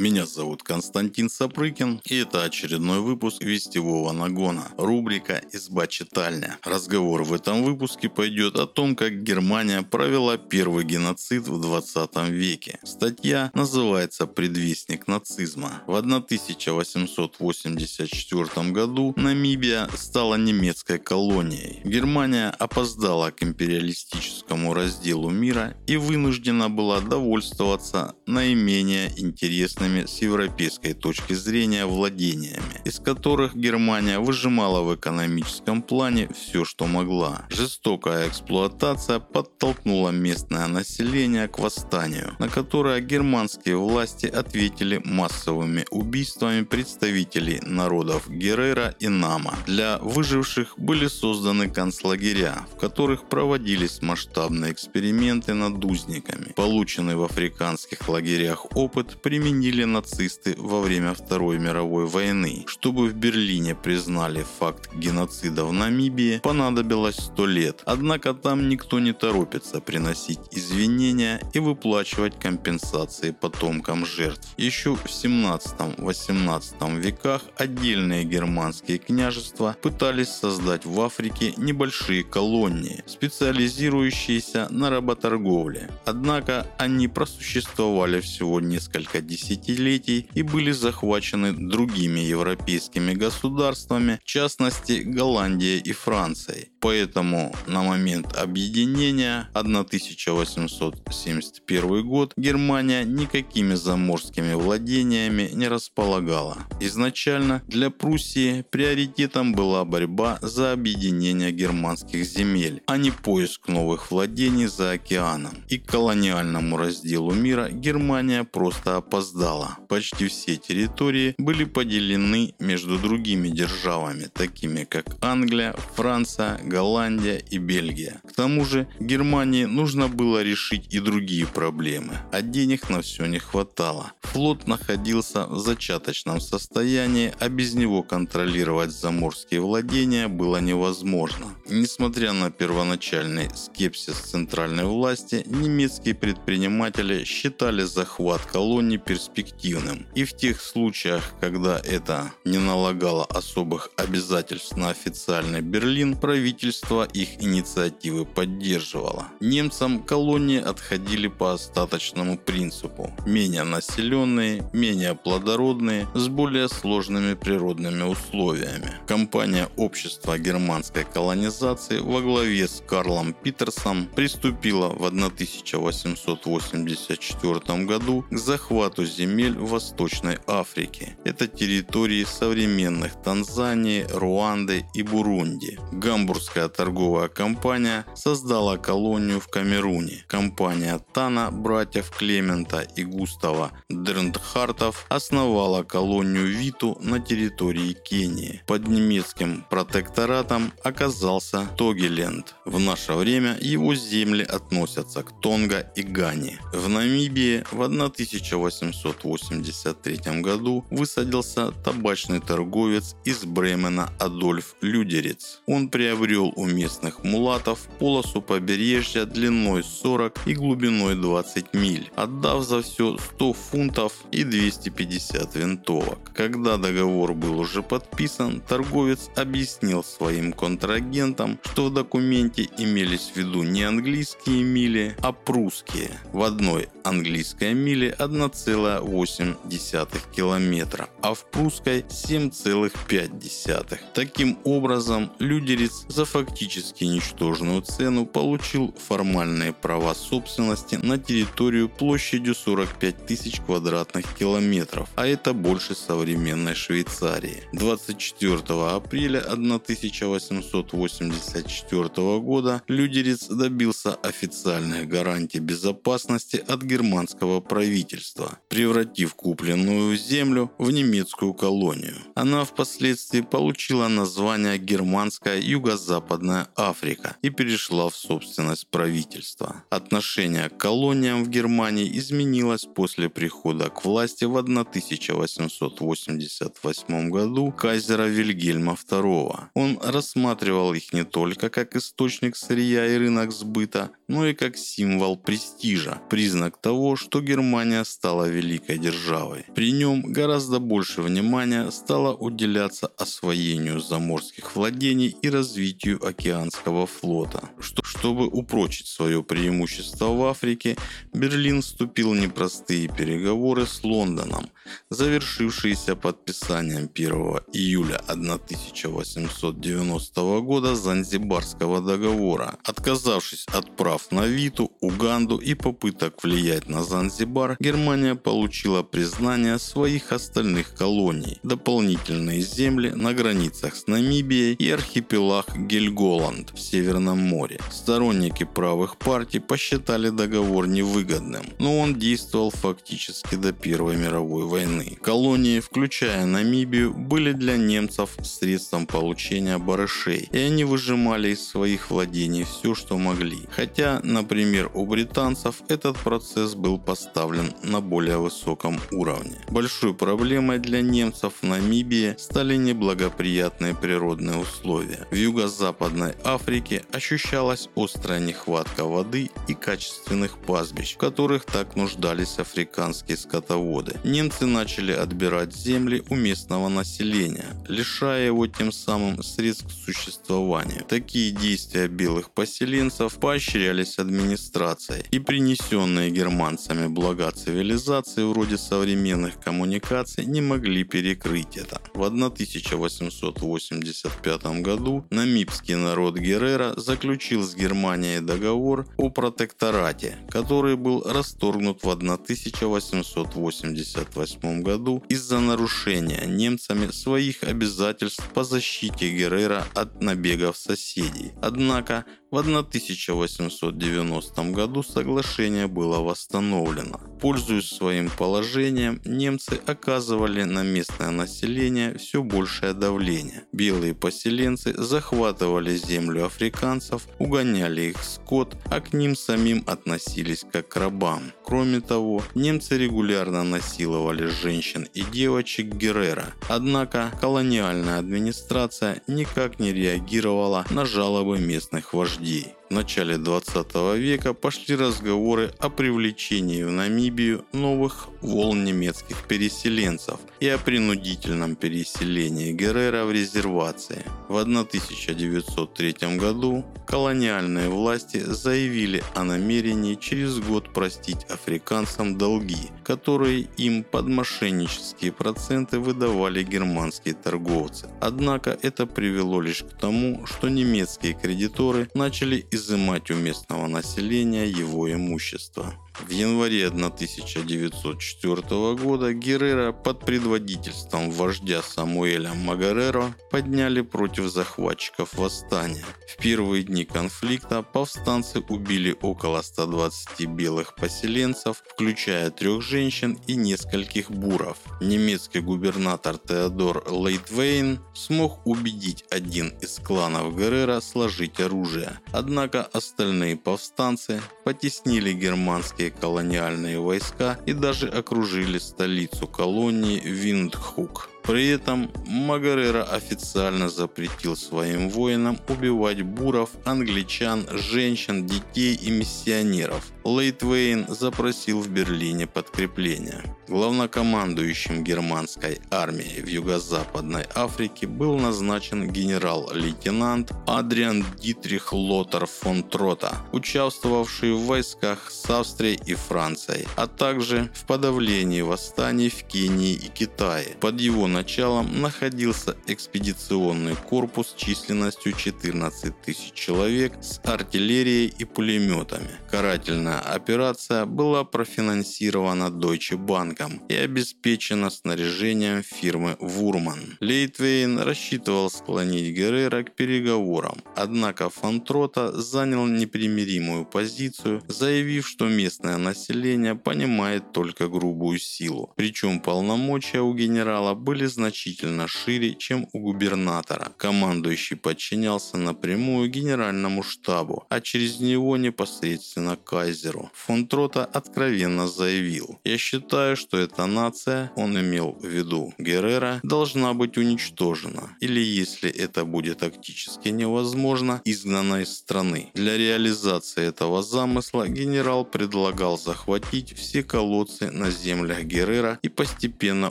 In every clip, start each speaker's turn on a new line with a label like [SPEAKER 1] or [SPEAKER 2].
[SPEAKER 1] Меня зовут Константин Сапрыкин, и это очередной выпуск Вестевого Нагона, рубрика «Изба читальня». Разговор в этом выпуске пойдет о том, как Германия провела первый геноцид в 20 веке. Статья называется «Предвестник нацизма». В 1884 году Намибия стала немецкой колонией. Германия опоздала к империалистическому разделу мира и вынуждена была довольствоваться наименее интересными связанными с европейской точки зрения владениями, из которых Германия выжимала в экономическом плане все, что могла. Жестокая эксплуатация подтолкнула местное население к восстанию, на которое германские власти ответили массовыми убийствами представителей народов Геррера и Нама. Для выживших были созданы концлагеря, в которых проводились масштабные эксперименты над узниками. Полученный в африканских лагерях опыт применили применили нацисты во время Второй мировой войны. Чтобы в Берлине признали факт геноцида в Намибии, понадобилось 100 лет. Однако там никто не торопится приносить извинения и выплачивать компенсации потомкам жертв. Еще в 17-18 веках отдельные германские княжества пытались создать в Африке небольшие колонии, специализирующиеся на работорговле. Однако они просуществовали всего несколько десятилетий десятилетий и были захвачены другими европейскими государствами, в частности Голландией и Францией. Поэтому на момент объединения 1871 год Германия никакими заморскими владениями не располагала. Изначально для Пруссии приоритетом была борьба за объединение германских земель, а не поиск новых владений за океаном. И к колониальному разделу мира Германия просто опоздала. Почти все территории были поделены между другими державами, такими как Англия, Франция, Голландия и Бельгия. К тому же Германии нужно было решить и другие проблемы, а денег на все не хватало. Флот находился в зачаточном состоянии, а без него контролировать заморские владения было невозможно. Несмотря на первоначальный скепсис центральной власти, немецкие предприниматели считали захват колоний перспективным. И в тех случаях, когда это не налагало особых обязательств на официальный Берлин, правительство правительство их инициативы поддерживало. Немцам колонии отходили по остаточному принципу. Менее населенные, менее плодородные, с более сложными природными условиями. Компания общества германской колонизации во главе с Карлом Питерсом приступила в 1884 году к захвату земель Восточной Африке. Это территории современных Танзании, Руанды и Бурунди. Гамбургская Французская торговая компания создала колонию в Камеруне. Компания Тана, братьев Клемента и Густава Дерндхартов основала колонию Виту на территории Кении. Под немецким протекторатом оказался Тогиленд. В наше время его земли относятся к Тонга и Гане. В Намибии в 1883 году высадился табачный торговец из Бремена Адольф Людерец. Он приобрел приобрел у местных мулатов полосу побережья длиной 40 и глубиной 20 миль, отдав за все 100 фунтов и 250 винтовок. Когда договор был уже подписан, торговец объяснил своим контрагентам, что в документе имелись в виду не английские мили, а прусские. В одной английской миле 1,8 километра, а в прусской 7,5. Таким образом, Людерец за фактически ничтожную цену получил формальные права собственности на территорию площадью 45 тысяч квадратных километров, а это больше современной Швейцарии. 24 апреля 1884 года Людерец добился официальных гарантий безопасности от германского правительства, превратив купленную землю в немецкую колонию. Она впоследствии получила название Германская юго-западная Юго-Западная Африка и перешла в собственность правительства. Отношение к колониям в Германии изменилось после прихода к власти в 1888 году кайзера Вильгельма II. Он рассматривал их не только как источник сырья и рынок сбыта, но и как символ престижа, признак того, что Германия стала великой державой. При нем гораздо больше внимания стало уделяться освоению заморских владений и развитию океанского флота. Что, чтобы упрочить свое преимущество в Африке, Берлин вступил в непростые переговоры с Лондоном, завершившиеся подписанием 1 июля 1890 года Занзибарского договора. Отказавшись от прав на Виту, Уганду и попыток влиять на Занзибар, Германия получила признание своих остальных колоний, дополнительные земли на границах с Намибией и архипелаг Гельголанд в Северном море. Сторонники правых партий посчитали договор невыгодным, но он действовал фактически до Первой мировой войны. Колонии, включая Намибию, были для немцев средством получения барышей, и они выжимали из своих владений все, что могли. Хотя, например, у британцев этот процесс был поставлен на более высоком уровне. Большой проблемой для немцев в Намибии стали неблагоприятные природные условия. В юго-западной Африке ощущалась острая нехватка воды и качественных пастбищ, в которых так нуждались африканские скотоводы. Немцы начали отбирать земли у местного населения, лишая его тем самым средств к существованию. Такие действия белых поселенцев поощрялись администрацией и принесенные германцами блага цивилизации вроде современных коммуникаций не могли перекрыть это. В 1885 году намибский народ Геррера заключил с Германией договор о протекторате, который был расторгнут в 1888 году из-за нарушения немцами своих обязательств по защите Геррера от набегов соседей. Однако в 1890 году соглашение было восстановлено. Пользуясь своим положением, немцы оказывали на местное население все большее давление. Белые поселенцы захватывали землю африканцев, угоняли их скот, а к ним самим относились как к рабам. Кроме того, немцы регулярно насиловали женщин и девочек Геррера. Однако колониальная администрация никак не реагировала на жалобы местных вождей. 二。В начале 20 века пошли разговоры о привлечении в Намибию новых волн немецких переселенцев и о принудительном переселении Геррера в резервации. В 1903 году колониальные власти заявили о намерении через год простить африканцам долги, которые им под мошеннические проценты выдавали германские торговцы. Однако это привело лишь к тому, что немецкие кредиторы начали изымать у местного населения его имущество. В январе 1904 года Геррера под предводительством вождя Самуэля Магареро подняли против захватчиков восстание. В первые дни конфликта повстанцы убили около 120 белых поселенцев, включая трех женщин и нескольких буров. Немецкий губернатор Теодор Лейтвейн смог убедить один из кланов Геррера сложить оружие. Однако остальные повстанцы потеснили германские колониальные войска и даже окружили столицу колонии Виндхук. При этом Магарера официально запретил своим воинам убивать буров, англичан, женщин, детей и миссионеров. Лейтвейн запросил в Берлине подкрепление. Главнокомандующим германской армией в Юго-Западной Африке был назначен генерал-лейтенант Адриан Дитрих Лотар фон Трота, участвовавший в войсках с Австрией и Францией, а также в подавлении восстаний в Кении и Китае. Под его началом находился экспедиционный корпус численностью 14 тысяч человек с артиллерией и пулеметами. Карательная операция была профинансирована Deutsche Банком и обеспечена снаряжением фирмы Вурман. Лейтвейн рассчитывал склонить Геррера к переговорам, однако Фантрота занял непримиримую позицию, заявив, что местное население понимает только грубую силу. Причем полномочия у генерала были были значительно шире, чем у губернатора. Командующий подчинялся напрямую генеральному штабу, а через него непосредственно кайзеру. Фон Трота откровенно заявил, «Я считаю, что эта нация, он имел в виду Геррера, должна быть уничтожена, или если это будет тактически невозможно, изгнана из страны. Для реализации этого замысла генерал предлагал захватить все колодцы на землях Геррера и постепенно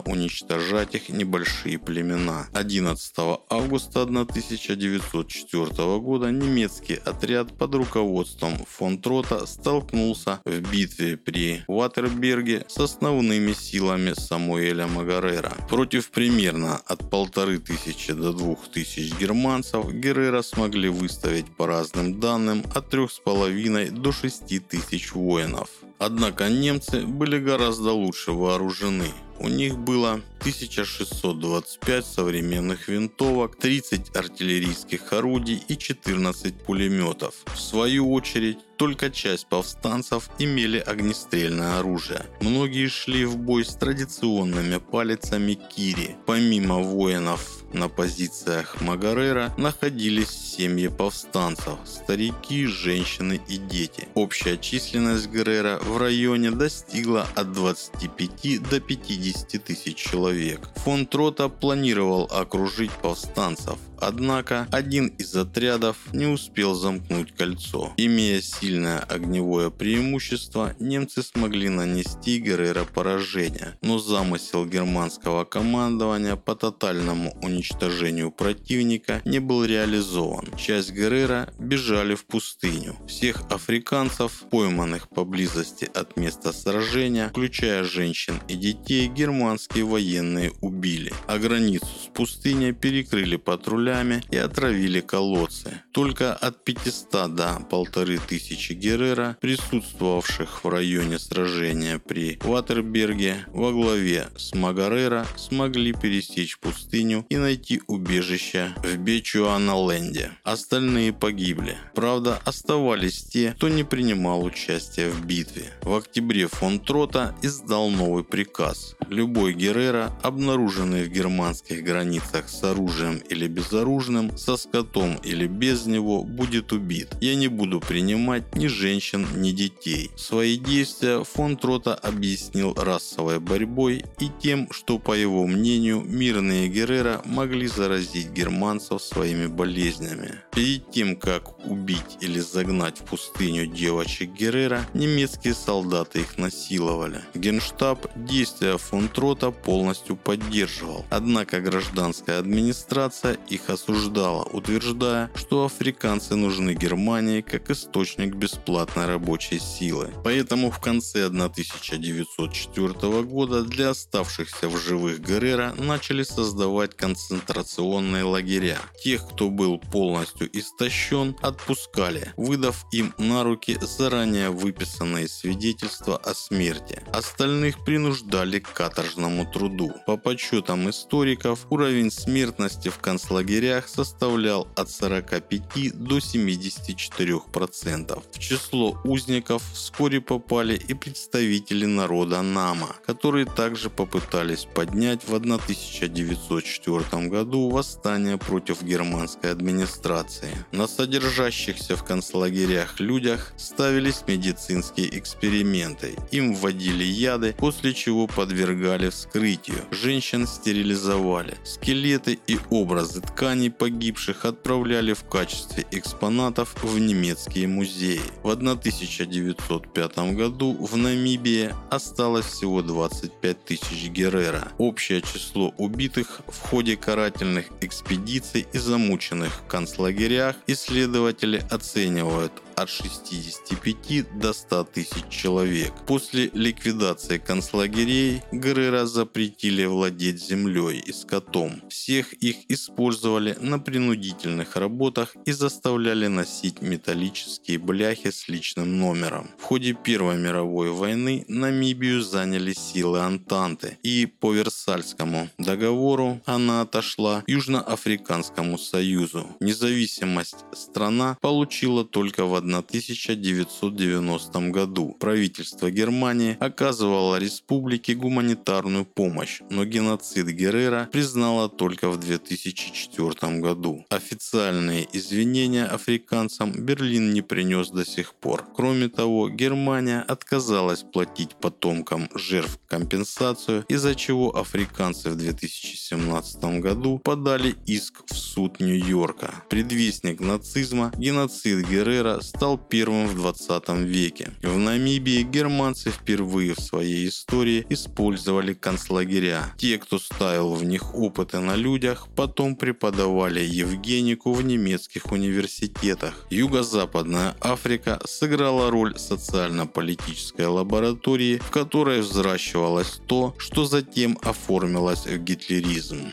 [SPEAKER 1] уничтожать их небольшие племена. 11 августа 1904 года немецкий отряд под руководством фон Трота столкнулся в битве при Ватерберге с основными силами Самуэля Магарера. Против примерно от полторы тысячи до двух тысяч германцев Геррера смогли выставить по разным данным от трех с половиной до шести тысяч воинов. Однако немцы были гораздо лучше вооружены. У них было 1625 современных винтовок, 30 артиллерийских орудий и 14 пулеметов. В свою очередь, только часть повстанцев имели огнестрельное оружие. Многие шли в бой с традиционными палицами кири. Помимо воинов на позициях Магарера находились семьи повстанцев, старики, женщины и дети. Общая численность Геррера в районе достигла от 25 до 50 тысяч человек. Фон Трота планировал окружить повстанцев, Однако один из отрядов не успел замкнуть кольцо. Имея сильное огневое преимущество, немцы смогли нанести Геррера поражение, но замысел германского командования по тотальному уничтожению противника не был реализован. Часть Геррера бежали в пустыню. Всех африканцев, пойманных поблизости от места сражения, включая женщин и детей, германские военные убили, а границу с пустыней перекрыли патруля кораблями и отравили колодцы. Только от 500 до 1500 Геррера, присутствовавших в районе сражения при Ватерберге, во главе с Магарера смогли пересечь пустыню и найти убежище в Бечуаналенде. Остальные погибли. Правда, оставались те, кто не принимал участия в битве. В октябре фон Трота издал новый приказ. Любой Геррера, обнаруженный в германских границах с оружием или без безоружным, со скотом или без него, будет убит. Я не буду принимать ни женщин, ни детей. Свои действия фон Трота объяснил расовой борьбой и тем, что, по его мнению, мирные Геррера могли заразить германцев своими болезнями. Перед тем, как убить или загнать в пустыню девочек Геррера, немецкие солдаты их насиловали. Генштаб действия фон Трота полностью поддерживал, однако гражданская администрация их осуждала, утверждая, что африканцы нужны Германии как источник бесплатной рабочей силы. Поэтому в конце 1904 года для оставшихся в живых Геррера начали создавать концентрационные лагеря. Тех, кто был полностью истощен, отпускали, выдав им на руки заранее выписанные свидетельства о смерти. Остальных принуждали к каторжному труду. По подсчетам историков, уровень смертности в концлагере лагерях составлял от 45 до 74%. В число узников вскоре попали и представители народа Нама, которые также попытались поднять в 1904 году восстание против германской администрации. На содержащихся в концлагерях людях ставились медицинские эксперименты. Им вводили яды, после чего подвергали вскрытию. Женщин стерилизовали. Скелеты и образы ткани тканей погибших отправляли в качестве экспонатов в немецкие музеи. В 1905 году в Намибии осталось всего 25 тысяч герера. Общее число убитых в ходе карательных экспедиций и замученных в концлагерях исследователи оценивают от 65 до 100 тысяч человек. После ликвидации концлагерей Геррера запретили владеть землей и скотом. Всех их использовали на принудительных работах и заставляли носить металлические бляхи с личным номером. В ходе Первой мировой войны Намибию заняли силы Антанты и по Версальскому договору она отошла Южноафриканскому союзу. Независимость страна получила только в одном 1990 году. Правительство Германии оказывало республике гуманитарную помощь, но геноцид Геррера признало только в 2004 году. Официальные извинения африканцам Берлин не принес до сих пор. Кроме того, Германия отказалась платить потомкам жертв компенсацию, из-за чего африканцы в 2017 году подали иск в суд Нью-Йорка. Предвестник нацизма, геноцид Геррера стал первым в 20 веке. В Намибии германцы впервые в своей истории использовали концлагеря. Те, кто ставил в них опыты на людях, потом преподавали Евгенику в немецких университетах. Юго-Западная Африка сыграла роль социально-политической лаборатории, в которой взращивалось то, что затем оформилось в гитлеризм.